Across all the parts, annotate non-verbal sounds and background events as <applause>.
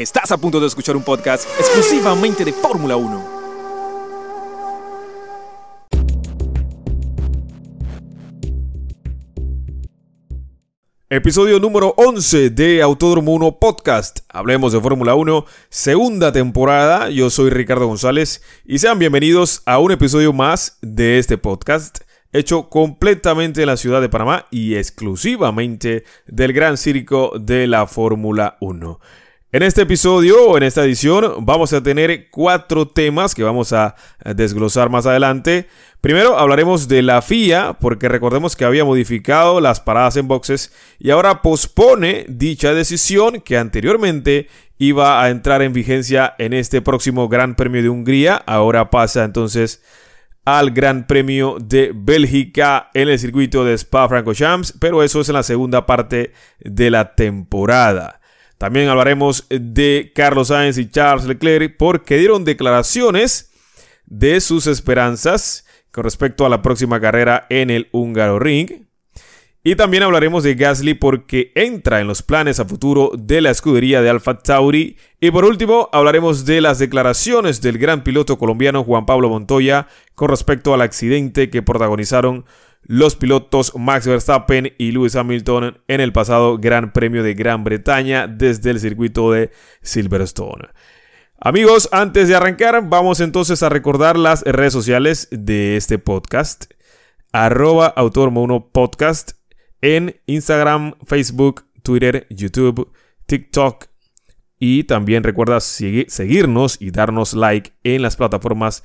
Estás a punto de escuchar un podcast exclusivamente de Fórmula 1. Episodio número 11 de Autódromo 1 Podcast. Hablemos de Fórmula 1, segunda temporada. Yo soy Ricardo González y sean bienvenidos a un episodio más de este podcast hecho completamente en la ciudad de Panamá y exclusivamente del gran circo de la Fórmula 1. En este episodio o en esta edición vamos a tener cuatro temas que vamos a desglosar más adelante. Primero hablaremos de la FIA porque recordemos que había modificado las paradas en boxes y ahora pospone dicha decisión que anteriormente iba a entrar en vigencia en este próximo Gran Premio de Hungría. Ahora pasa entonces al Gran Premio de Bélgica en el circuito de Spa-Francorchamps, pero eso es en la segunda parte de la temporada. También hablaremos de Carlos Sainz y Charles Leclerc porque dieron declaraciones de sus esperanzas con respecto a la próxima carrera en el Húngaro Ring. Y también hablaremos de Gasly porque entra en los planes a futuro de la escudería de Alfa Tauri. Y por último, hablaremos de las declaraciones del gran piloto colombiano Juan Pablo Montoya con respecto al accidente que protagonizaron los pilotos Max Verstappen y Lewis Hamilton en el pasado Gran Premio de Gran Bretaña desde el circuito de Silverstone. Amigos, antes de arrancar, vamos entonces a recordar las redes sociales de este podcast. Arroba Autormo 1 Podcast en Instagram, Facebook, Twitter, YouTube, TikTok. Y también recuerda seguirnos y darnos like en las plataformas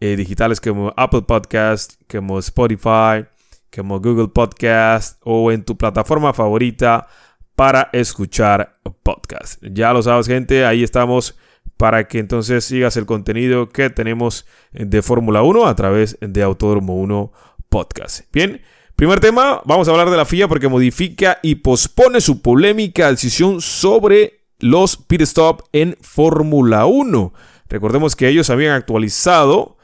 eh, digitales como Apple Podcast, como Spotify, como Google Podcast o en tu plataforma favorita para escuchar podcast. Ya lo sabes, gente, ahí estamos para que entonces sigas el contenido que tenemos de Fórmula 1 a través de Autódromo 1 Podcast. Bien, Primer tema, vamos a hablar de la FIA porque modifica y pospone su polémica decisión sobre los pit stop en Fórmula 1. Recordemos que ellos habían actualizado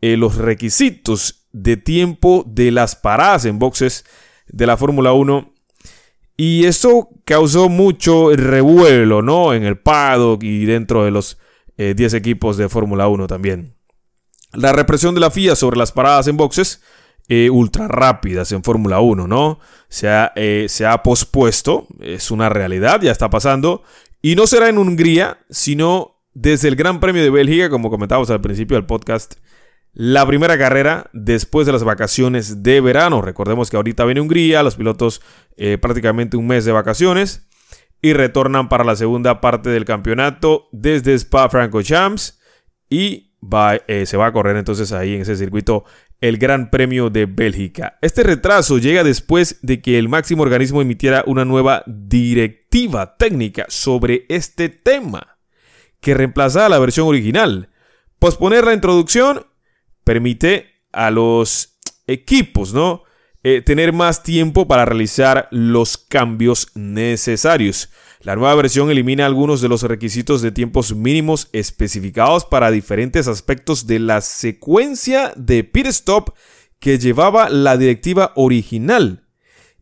eh, los requisitos de tiempo de las paradas en boxes de la Fórmula 1 y eso causó mucho revuelo, ¿no? En el paddock y dentro de los 10 eh, equipos de Fórmula 1 también. La represión de la FIA sobre las paradas en boxes eh, ultra rápidas en Fórmula 1, ¿no? Se ha, eh, se ha pospuesto, es una realidad, ya está pasando, y no será en Hungría, sino desde el Gran Premio de Bélgica, como comentábamos al principio del podcast, la primera carrera después de las vacaciones de verano. Recordemos que ahorita viene Hungría, los pilotos eh, prácticamente un mes de vacaciones y retornan para la segunda parte del campeonato desde Spa-Francorchamps y va, se va a correr entonces ahí en ese circuito el Gran Premio de Bélgica. Este retraso llega después de que el máximo organismo emitiera una nueva directiva técnica sobre este tema, que reemplazaba la versión original. Posponer la introducción permite a los equipos, ¿no? Eh, tener más tiempo para realizar los cambios necesarios. La nueva versión elimina algunos de los requisitos de tiempos mínimos especificados para diferentes aspectos de la secuencia de pit stop que llevaba la directiva original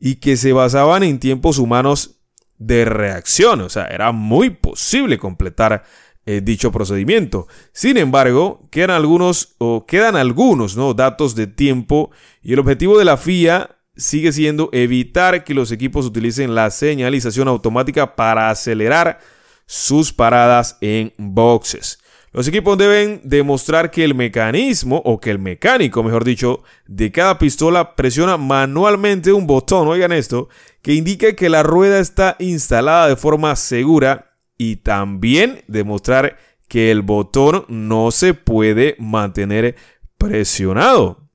y que se basaban en tiempos humanos de reacción. O sea, era muy posible completar eh, dicho procedimiento. Sin embargo, quedan algunos o quedan algunos ¿no? datos de tiempo y el objetivo de la FIA sigue siendo evitar que los equipos utilicen la señalización automática para acelerar sus paradas en boxes. Los equipos deben demostrar que el mecanismo, o que el mecánico, mejor dicho, de cada pistola presiona manualmente un botón, oigan esto, que indica que la rueda está instalada de forma segura y también demostrar que el botón no se puede mantener presionado.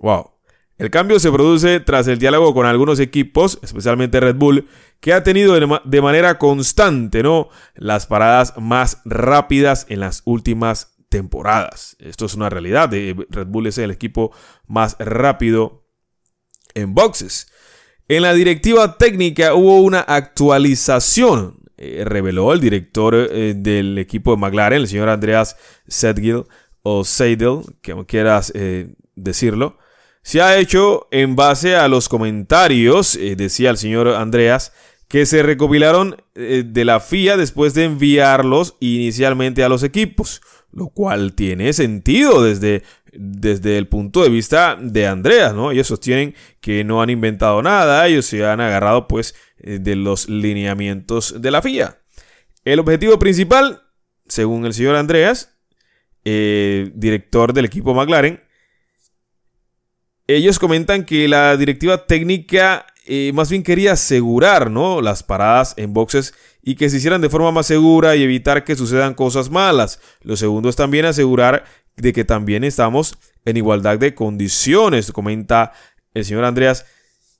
Wow. El cambio se produce tras el diálogo con algunos equipos, especialmente Red Bull, que ha tenido de manera constante ¿no? las paradas más rápidas en las últimas temporadas. Esto es una realidad. Red Bull es el equipo más rápido en boxes. En la directiva técnica hubo una actualización, eh, reveló el director eh, del equipo de McLaren, el señor Andreas Sedgil o Seidel, como quieras eh, decirlo. Se ha hecho en base a los comentarios, decía el señor Andreas, que se recopilaron eh, de la FIA después de enviarlos inicialmente a los equipos, lo cual tiene sentido desde, desde el punto de vista de Andreas, ¿no? Ellos sostienen que no han inventado nada, ellos se han agarrado pues eh, de los lineamientos de la FIA. El objetivo principal, según el señor Andreas, eh, director del equipo McLaren, ellos comentan que la directiva técnica eh, más bien quería asegurar ¿no? las paradas en boxes y que se hicieran de forma más segura y evitar que sucedan cosas malas. Lo segundo es también asegurar de que también estamos en igualdad de condiciones, comenta el señor Andreas,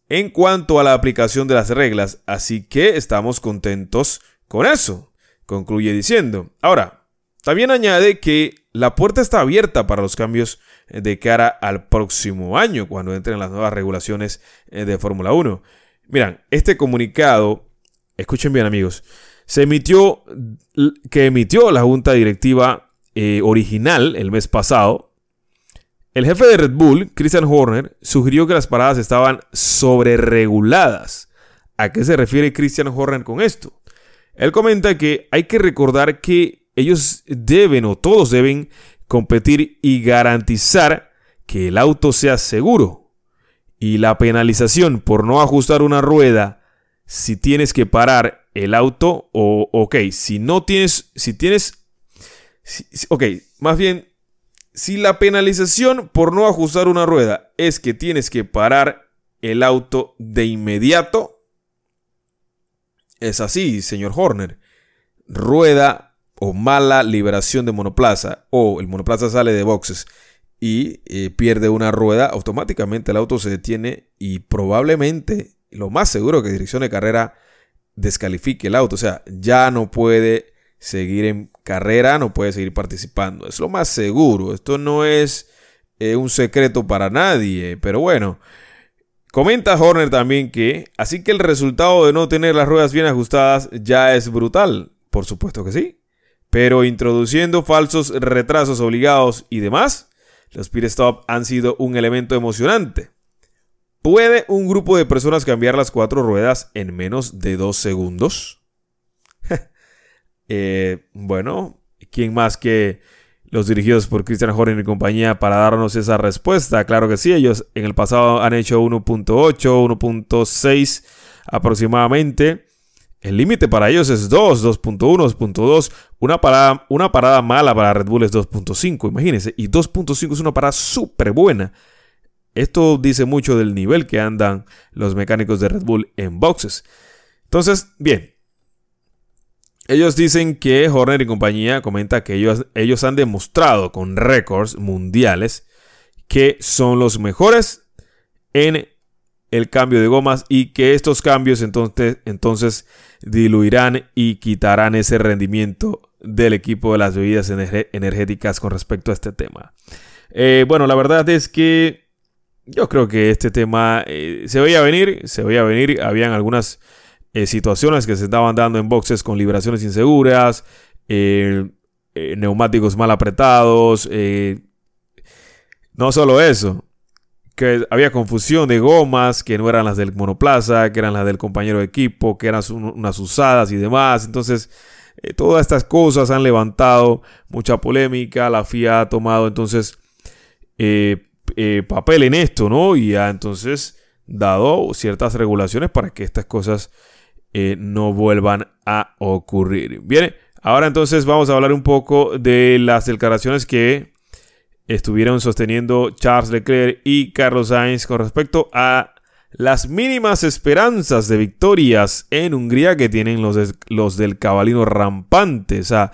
en cuanto a la aplicación de las reglas. Así que estamos contentos con eso, concluye diciendo. Ahora, también añade que la puerta está abierta para los cambios de cara al próximo año, cuando entren las nuevas regulaciones eh, de Fórmula 1. Miran, este comunicado, escuchen bien amigos, se emitió, que emitió la junta directiva eh, original el mes pasado. El jefe de Red Bull, Christian Horner, sugirió que las paradas estaban sobrereguladas. ¿A qué se refiere Christian Horner con esto? Él comenta que hay que recordar que ellos deben o todos deben competir y garantizar que el auto sea seguro. Y la penalización por no ajustar una rueda si tienes que parar el auto o, ok, si no tienes, si tienes, ok, más bien, si la penalización por no ajustar una rueda es que tienes que parar el auto de inmediato, es así, señor Horner. Rueda o mala liberación de monoplaza o el monoplaza sale de boxes y eh, pierde una rueda, automáticamente el auto se detiene y probablemente, lo más seguro que dirección de carrera descalifique el auto. O sea, ya no puede seguir en carrera, no puede seguir participando. Es lo más seguro. Esto no es eh, un secreto para nadie. Pero bueno, comenta Horner también que, así que el resultado de no tener las ruedas bien ajustadas ya es brutal. Por supuesto que sí. Pero introduciendo falsos retrasos obligados y demás, los pit stop han sido un elemento emocionante. ¿Puede un grupo de personas cambiar las cuatro ruedas en menos de dos segundos? <laughs> Eh, bueno, ¿quién más que los dirigidos por Christian Horner y compañía para darnos esa respuesta? Claro que sí, ellos en el pasado han hecho 1.8, 1.6 aproximadamente. El límite para ellos es 2, 2.1, 2.2. Una parada, una parada mala para Red Bull es 2.5, imagínense. Y 2.5 es una parada súper buena. Esto dice mucho del nivel que andan los mecánicos de Red Bull en boxes. Entonces, bien. Ellos dicen que Horner y compañía comenta que ellos, ellos han demostrado con récords mundiales que son los mejores en el cambio de gomas y que estos cambios entonces, entonces diluirán y quitarán ese rendimiento del equipo de las bebidas energéticas con respecto a este tema. Eh, bueno, la verdad es que yo creo que este tema eh, se veía venir, se veía venir, habían algunas eh, situaciones que se estaban dando en boxes con liberaciones inseguras, neumáticos mal apretados, no solo eso, que había confusión de gomas, que no eran las del monoplaza, que eran las del compañero de equipo, que eran unas usadas y demás. Entonces, eh, todas estas cosas han levantado mucha polémica. La FIA ha tomado entonces eh, eh, papel en esto, ¿no? Y ha entonces dado ciertas regulaciones para que estas cosas no vuelvan a ocurrir. Bien, ahora entonces vamos a hablar un poco de las declaraciones que estuvieron sosteniendo Charles Leclerc y Carlos Sainz con respecto a las mínimas esperanzas de victorias en Hungría que tienen los, los del cabalino rampante. O sea,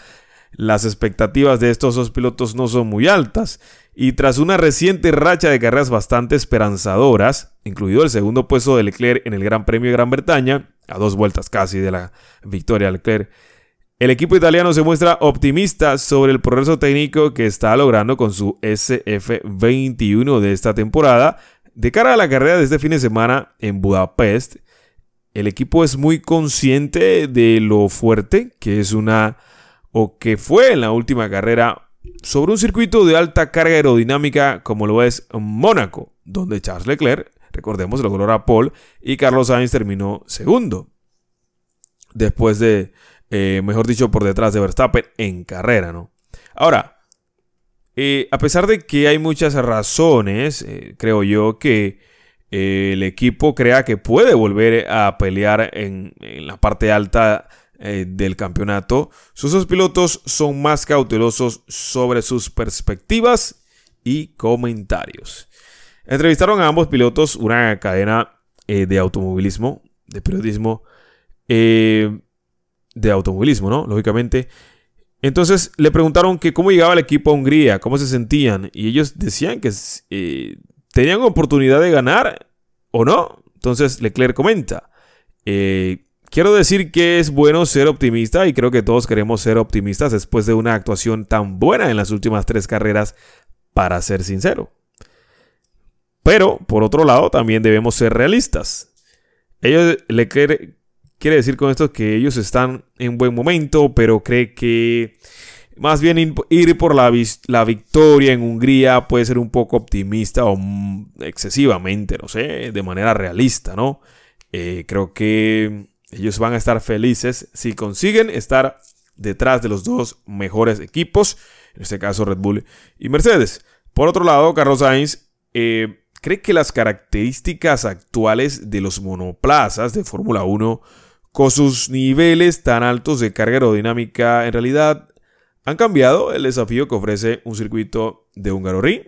las expectativas de estos dos pilotos no son muy altas. Y tras una reciente racha de carreras bastante esperanzadoras, incluido el segundo puesto de Leclerc en el Gran Premio de Gran Bretaña, a dos vueltas casi de la victoria de Leclerc, el equipo italiano se muestra optimista sobre el progreso técnico que está logrando con su SF21 de esta temporada. De cara a la carrera de este fin de semana en Budapest, el equipo es muy consciente de lo fuerte que es una o que fue en la última carrera sobre un circuito de alta carga aerodinámica como lo es Mónaco, donde Charles Leclerc, recordemos, logró a Paul y Carlos Sainz terminó segundo. después de, eh, mejor dicho, por detrás de Verstappen en carrera, ¿no? Ahora, eh, a pesar de que hay muchas razones, eh, creo yo que el equipo crea que puede volver a pelear en, la parte alta del campeonato, sus dos pilotos son más cautelosos sobre sus perspectivas y comentarios. Entrevistaron a ambos pilotos, una cadena de automovilismo, de periodismo, de automovilismo, ¿no? Lógicamente, entonces le preguntaron que cómo llegaba el equipo a Hungría, cómo se sentían, y ellos decían que eh, tenían oportunidad de ganar o no. Entonces Leclerc comenta, eh, quiero decir que es bueno ser optimista y creo que todos queremos ser optimistas después de una actuación tan buena en las últimas tres carreras, para ser sincero. Pero, por otro lado, también debemos ser realistas. Ellos, Leclerc Quiere decir con esto que ellos están en buen momento, pero cree que más bien ir por la, la, victoria en Hungría puede ser un poco optimista o excesivamente, no sé, de manera realista, ¿no? Eh, creo que ellos van a estar felices si consiguen estar detrás de los dos mejores equipos, en este caso Red Bull y Mercedes. Por otro lado, Carlos Sainz eh, cree que las características actuales de los monoplazas de Fórmula 1 con sus niveles tan altos de carga aerodinámica, en realidad han cambiado el desafío que ofrece un circuito de Hungaroring.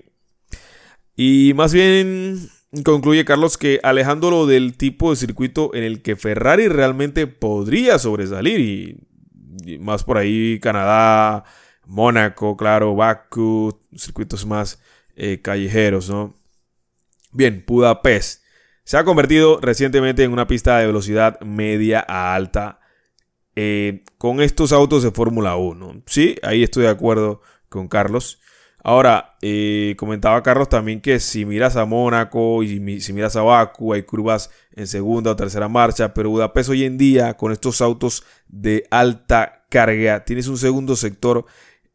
Y más bien concluye Carlos que alejándolo del tipo de circuito en el que Ferrari realmente podría sobresalir y, más por ahí Canadá, Mónaco, claro, Baku, circuitos más eh, callejeros, ¿no? Bien, Budapest. Se ha convertido recientemente en una pista de velocidad media a alta eh, con estos autos de Fórmula 1. Sí, ahí estoy de acuerdo con Carlos. Ahora, eh, comentaba Carlos también que si miras a Mónaco y si miras a Baku, hay curvas en segunda o tercera marcha, pero Budapest hoy en día, con estos autos de alta carga, tienes un segundo sector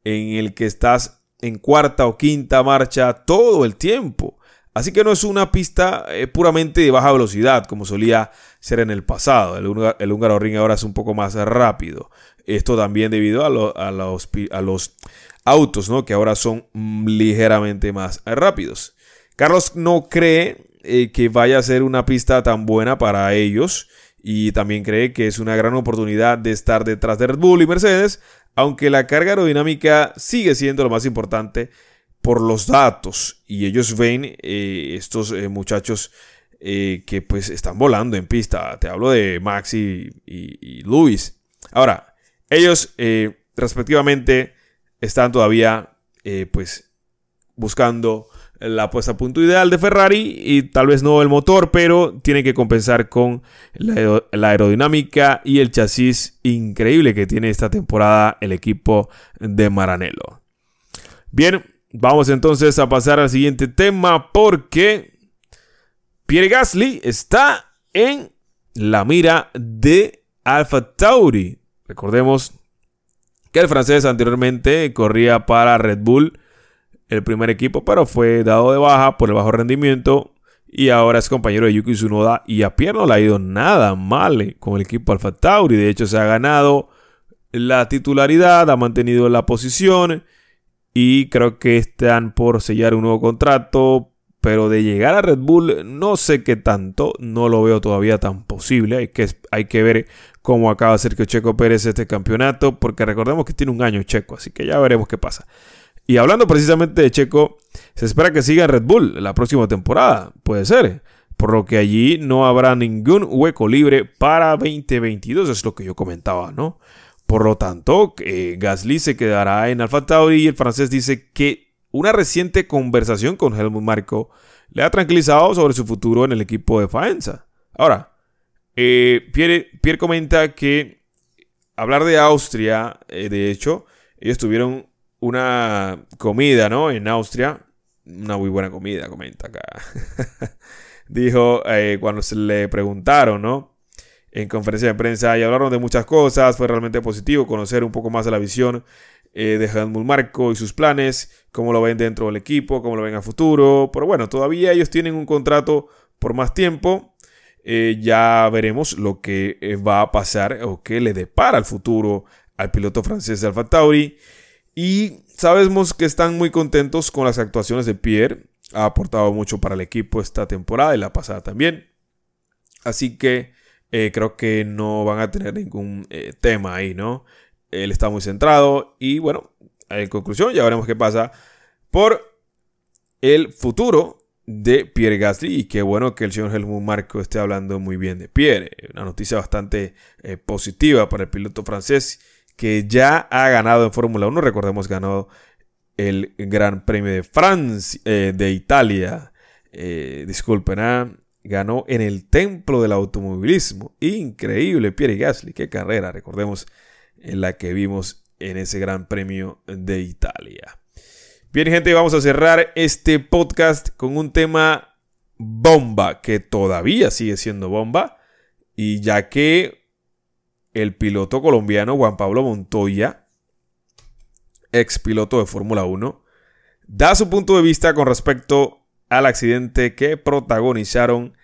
en el que estás en cuarta o quinta marcha todo el tiempo. Así que no es una pista eh, puramente de baja velocidad como solía ser en el pasado. El, húngaro ring ahora es un poco más rápido. Esto también debido a, los, autos, ¿no? que ahora son ligeramente más rápidos. Carlos no cree eh, que vaya a ser una pista tan buena para ellos y también cree que es una gran oportunidad de estar detrás de Red Bull y Mercedes, aunque la carga aerodinámica sigue siendo lo más importante por los datos y ellos ven eh, estos eh, muchachos eh, que pues están volando en pista. Te hablo de Max y, Luis. Ahora, ellos respectivamente están todavía pues buscando la puesta a punto ideal de Ferrari y tal vez no el motor, pero tienen que compensar con la, la, aerodinámica y el chasis increíble que tiene esta temporada el equipo de Maranello. Bien, Vamos entonces a pasar al siguiente tema porque Pierre Gasly está en la mira de Alfa Tauri. Recordemos que el francés anteriormente corría para Red Bull, el primer equipo, pero fue dado de baja por el bajo rendimiento y ahora es compañero de Yuki Tsunoda y a Pierre no le ha ido nada mal con el equipo Alfa Tauri. De hecho, se ha ganado la titularidad, ha mantenido la posición y creo que están por sellar un nuevo contrato. Pero de llegar a Red Bull, no sé qué tanto, no lo veo todavía tan posible. Hay que, hay que ver cómo acaba Sergio Checo Pérez este campeonato, porque recordemos que tiene un año Checo, así que ya veremos qué pasa. Y hablando precisamente de Checo, se espera que siga en Red Bull la próxima temporada, puede ser, por lo que allí no habrá ningún hueco libre para 2022, es lo que yo comentaba, ¿no? Por lo tanto, eh, Gasly se quedará en Alfa Tauri y el francés dice que una reciente conversación con Helmut Marko le ha tranquilizado sobre su futuro en el equipo de Faenza. Ahora, eh, Pierre, comenta que hablar de Austria, eh, de hecho, ellos tuvieron una comida, ¿no? En Austria, una muy buena comida, comenta acá. <laughs> Dijo cuando se le preguntaron, ¿no? En conferencia de prensa y hablaron de muchas cosas. Fue realmente positivo conocer un poco más de la visión eh, de Helmut Marco y sus planes, cómo lo ven dentro del equipo, cómo lo ven a futuro. Pero bueno, todavía ellos tienen un contrato por más tiempo. eh, ya veremos lo que eh, va a pasar o qué le depara el futuro al piloto francés de Alfa Tauri. Y sabemos que están muy contentos con las actuaciones de Pierre. Ha aportado mucho para el equipo esta temporada y la pasada también. Así que eh, creo que no van a tener ningún tema ahí, ¿no? Él está muy centrado y bueno, en conclusión ya veremos qué pasa por el futuro de Pierre Gasly y qué bueno que el señor Helmut Marco esté hablando muy bien de Pierre. Una noticia bastante eh, positiva para el piloto francés que ya ha ganado en Fórmula 1. Recordemos, ganó el Gran Premio de Francia, eh, de Italia. Eh, disculpen, ¿ah? Ganó en el templo del automovilismo. Increíble, Pierre Gasly, qué carrera, recordemos, en la que vimos en ese Gran Premio de Italia. Bien, gente, vamos a cerrar este podcast con un tema bomba, que todavía sigue siendo bomba. Y ya que el piloto colombiano Juan Pablo Montoya, ex piloto de Fórmula 1, da su punto de vista con respecto al accidente que protagonizaron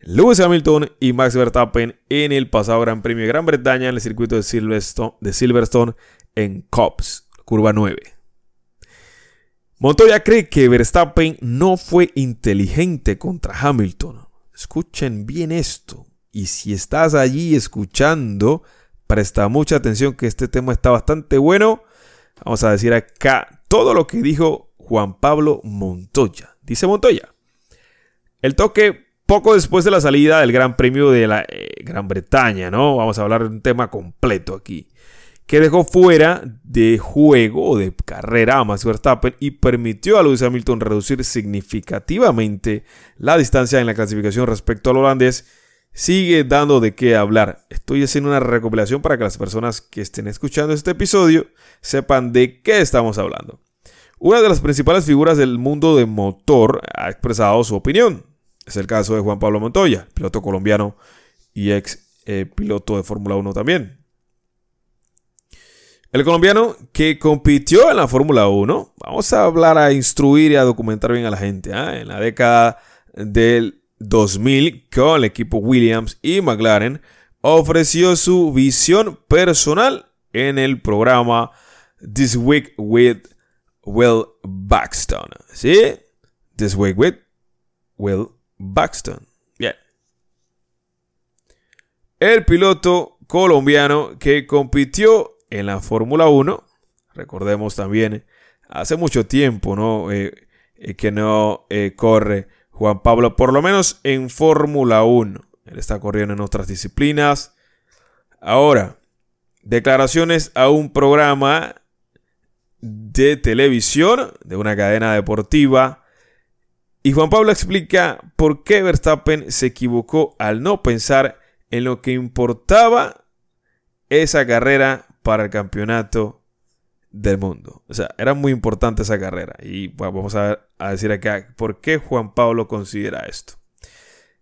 Lewis Hamilton y Max Verstappen en el pasado Gran Premio de Gran Bretaña en el circuito de Silverstone, en Cops, curva 9. Montoya cree que Verstappen no fue inteligente contra Hamilton. Escuchen bien esto. Y si estás allí escuchando, presta mucha atención que este tema está bastante bueno. Vamos a decir acá todo lo que dijo Juan Pablo Montoya. Dice Montoya. El toque poco después de la salida del Gran Premio de la eh, Gran Bretaña, ¿no? Vamos a hablar de un tema completo aquí que dejó fuera de juego o de carrera a Max Verstappen y permitió a Lewis Hamilton reducir significativamente la distancia en la clasificación respecto al holandés, sigue dando de qué hablar. Estoy haciendo una recopilación para que las personas que estén escuchando este episodio sepan de qué estamos hablando. Una de las principales figuras del mundo de motor ha expresado su opinión. Es el caso de Juan Pablo Montoya, piloto colombiano y ex eh, piloto de Fórmula 1 también. El colombiano que compitió en la Fórmula 1, vamos a hablar, a instruir y a documentar bien a la gente. ¿ah? En la década del 2000, con el equipo Williams y McLaren, ofreció su visión personal en el programa This Week with Will Buxton. ¿Sí? This Week with Will Buxton. Bien. El piloto colombiano que compitió en la Fórmula 1. Recordemos también, hace mucho tiempo, ¿no? Eh, eh, que no eh, corre Juan Pablo, por lo menos en Fórmula 1. Él está corriendo en otras disciplinas. Ahora, declaraciones a un programa de televisión, de una cadena deportiva. Y Juan Pablo explica por qué Verstappen se equivocó al no pensar en lo que importaba esa carrera para el campeonato del mundo. O sea, era muy importante esa carrera. Y vamos a, decir acá por qué Juan Pablo considera esto.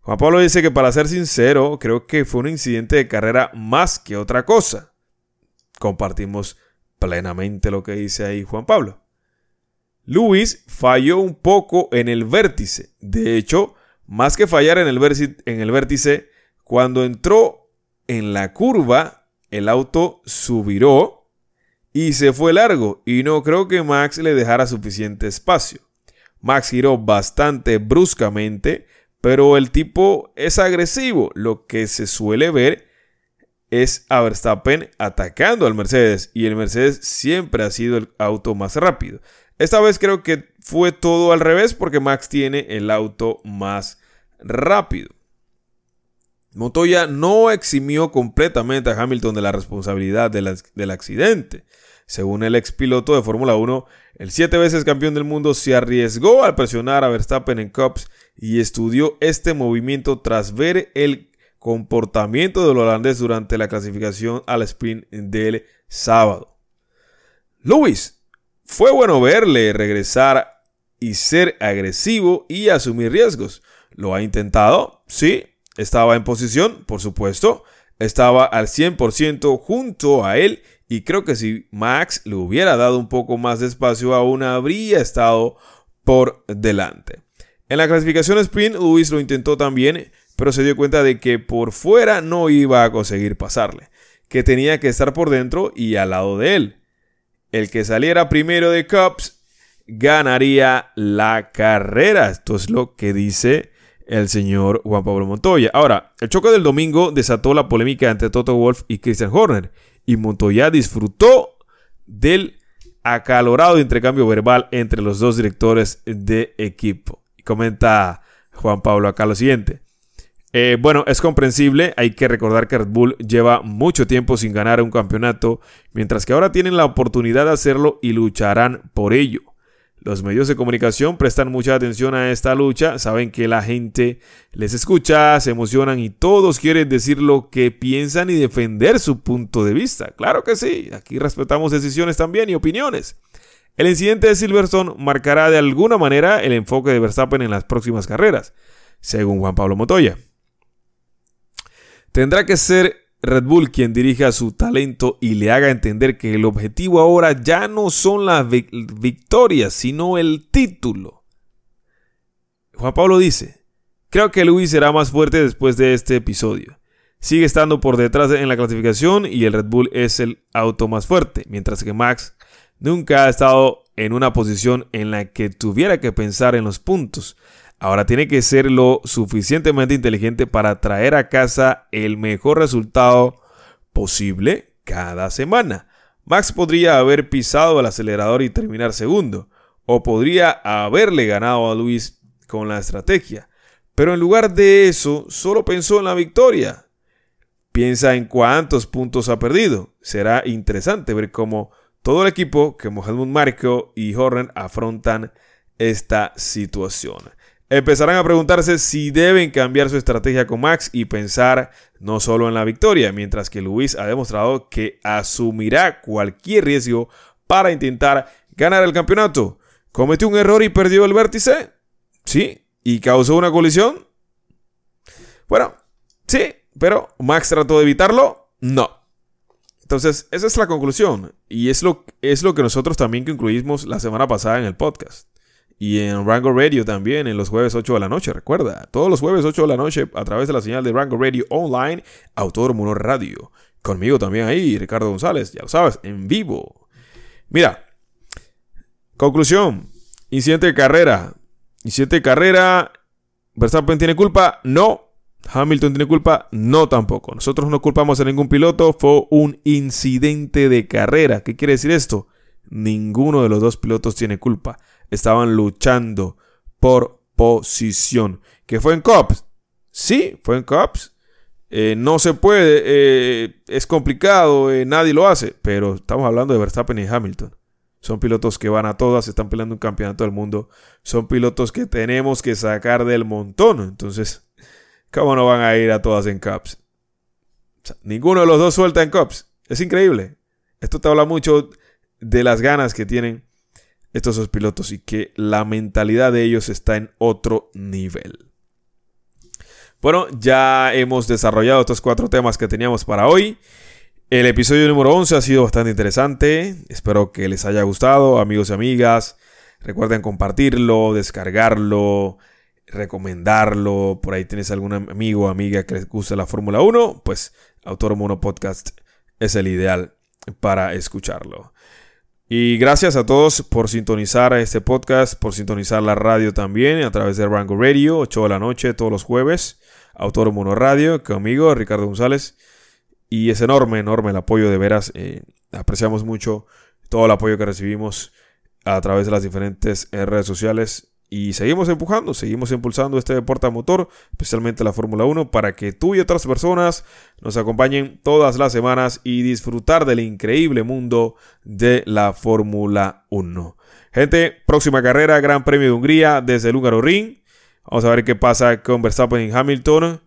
Juan Pablo dice que para ser sincero, creo que fue un incidente de carrera más que otra cosa. Compartimos plenamente lo que dice ahí Juan Pablo. Luis falló un poco en el vértice. De hecho, más que fallar en el, vértice, en el vértice, cuando entró en la curva, el auto subiró y se fue largo y no creo que Max le dejara suficiente espacio. Max giró bastante bruscamente, pero el tipo es agresivo. Lo que se suele ver es a Verstappen atacando al Mercedes y el Mercedes siempre ha sido el auto más rápido. Esta vez creo que fue todo al revés porque Max tiene el auto más rápido. Montoya no eximió completamente a Hamilton de la responsabilidad del, accidente. Según el ex piloto de Fórmula 1, el siete veces campeón del mundo se arriesgó al presionar a Verstappen en Cups y estudió este movimiento tras ver el comportamiento del holandés durante la clasificación al sprint del sábado. Lewis, fue bueno verle regresar y ser agresivo y asumir riesgos. ¿Lo ha intentado? Sí, estaba en posición, por supuesto. Estaba al 100% junto a él. Y creo que si Max le hubiera dado un poco más de espacio, aún habría estado por delante. En la clasificación sprint, Luis lo intentó también, pero se dio cuenta de que por fuera no iba a conseguir pasarle, que tenía que estar por dentro y al lado de él. El que saliera primero de Cups ganaría la carrera. Esto es lo que dice el señor Juan Pablo Montoya. Ahora, el choque del domingo desató la polémica entre Toto Wolf y Christian Horner, y Montoya disfrutó del acalorado intercambio verbal entre los dos directores de equipo. Comenta Juan Pablo acá lo siguiente. Eh, bueno, es comprensible, hay que recordar que Red Bull lleva mucho tiempo sin ganar un campeonato, mientras que ahora tienen la oportunidad de hacerlo y lucharán por ello. Los medios de comunicación prestan mucha atención a esta lucha, saben que la gente les escucha, se emocionan y todos quieren decir lo que piensan y defender su punto de vista. Claro que sí, aquí respetamos decisiones también y opiniones. El incidente de Silverstone marcará de alguna manera el enfoque de Verstappen en las próximas carreras, según Juan Pablo Motoya. Tendrá que ser Red Bull quien dirija su talento y le haga entender que el objetivo ahora ya no son las victorias, sino el título. Juan Pablo dice, creo que Luis será más fuerte después de este episodio. Sigue estando por detrás en la clasificación y el Red Bull es el auto más fuerte, mientras que Max nunca ha estado en una posición en la que tuviera que pensar en los puntos. Ahora tiene que ser lo suficientemente inteligente para traer a casa el mejor resultado posible cada semana. Max podría haber pisado el acelerador y terminar segundo, o podría haberle ganado a Luis con la estrategia. Pero en lugar de eso, solo pensó en la victoria. Piensa en cuántos puntos ha perdido. Será interesante ver cómo todo el equipo, que Helmut Marco y Horner afrontan esta situación empezarán a preguntarse si deben cambiar su estrategia con Max y pensar no solo en la victoria, mientras que Luis ha demostrado que asumirá cualquier riesgo para intentar ganar el campeonato. ¿Cometió un error y perdió el vértice? Sí. ¿Y causó una colisión? Bueno, sí, pero Max trató de evitarlo. No. Entonces, esa es la conclusión. Y es lo, es lo que nosotros también concluimos la semana pasada en el podcast. Y en Rango Radio también, en los jueves 8 de la noche, recuerda. Todos los jueves 8 de la noche, a través de la señal de Rango Radio Online, Autódromo Radio. Conmigo también ahí, Ricardo González, ya lo sabes, en vivo. Mira, conclusión. Incidente de carrera. Incidente de carrera. ¿Verstappen tiene culpa? No. Hamilton tiene culpa? No tampoco. Nosotros no culpamos a ningún piloto. Fue un incidente de carrera. ¿Qué quiere decir esto? Ninguno de los dos pilotos tiene culpa estaban luchando por posición. ¿Que fue en Cops? Sí, fue en Cops. Eh, no se puede, eh, es complicado, eh, nadie lo hace, pero estamos hablando de Verstappen y Hamilton. Son pilotos que van a todas, están peleando un campeonato del mundo. Son pilotos que tenemos que sacar del montón. Entonces, ¿cómo no van a ir a todas en Cups? ninguno de los dos suelta en Cups. Es increíble. Esto te habla mucho de las ganas que tienen estos dos pilotos y que la mentalidad de ellos está en otro nivel. Bueno, ya hemos desarrollado estos cuatro temas que teníamos para hoy. El episodio número 11 ha sido bastante interesante. Espero que les haya gustado, amigos y amigas. Recuerden compartirlo, descargarlo, recomendarlo. Por ahí tienes algún amigo o amiga que les guste la Fórmula 1. Pues Autor Mono Podcast es el ideal para escucharlo. Y gracias a todos por sintonizar este podcast, por sintonizar la radio también a través de Rango Radio, 8 de la noche todos los jueves, Autor Mono Radio, conmigo, Ricardo González. Y es enorme, enorme el apoyo de veras. Eh, apreciamos mucho todo el apoyo que recibimos a través de las diferentes eh, redes sociales y seguimos empujando, seguimos impulsando este deporte motor, especialmente la Fórmula 1, para que tú y otras personas nos acompañen todas las semanas y disfrutar del increíble mundo de la Fórmula 1. Gente, próxima carrera, Gran Premio de Hungría desde el Húngaro Ring. Vamos a ver qué pasa con Verstappen y Hamilton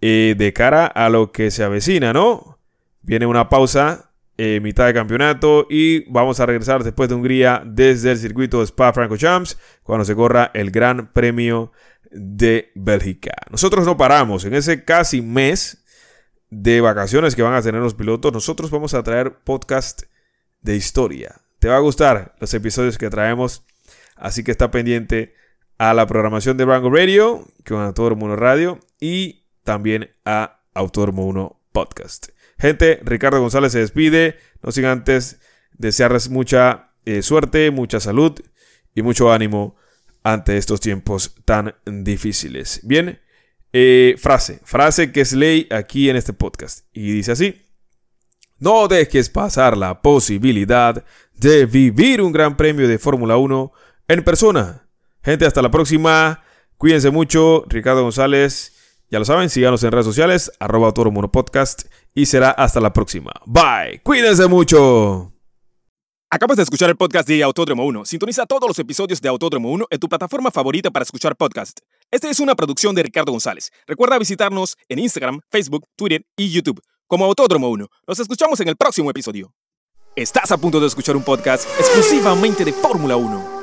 eh, de cara a lo que se avecina, ¿no? Viene una pausa eh, mitad de campeonato y vamos a regresar después de Hungría desde el circuito de Spa-Francorchamps cuando se corra el Gran Premio de Bélgica. Nosotros no paramos en ese casi mes de vacaciones que van a tener los pilotos. Nosotros vamos a traer podcast de historia. Te va a gustar los episodios que traemos, así que está pendiente a la programación de Rango Radio con todo el mundo radio y también a Autódromo 1 Podcast. Gente, Ricardo González se despide. No sin antes desearles mucha eh, suerte, mucha salud y mucho ánimo ante estos tiempos tan difíciles. Bien, eh, frase, frase que es ley aquí en este podcast. Y dice así. No dejes pasar la posibilidad de vivir un gran premio de Fórmula 1 en persona. Gente, hasta la próxima. Cuídense mucho. Ricardo González. Ya lo saben, síganos en redes sociales, arroba Podcast. Y será hasta la próxima. Bye. Cuídense mucho. Acabas de escuchar el podcast de Autódromo 1. Sintoniza todos los episodios de Autódromo 1 en tu plataforma favorita para escuchar podcast. Esta es una producción de Ricardo González. Recuerda visitarnos en Instagram, Facebook, Twitter y YouTube como Autódromo 1. Nos escuchamos en el próximo episodio. Estás a punto de escuchar un podcast exclusivamente de Fórmula 1.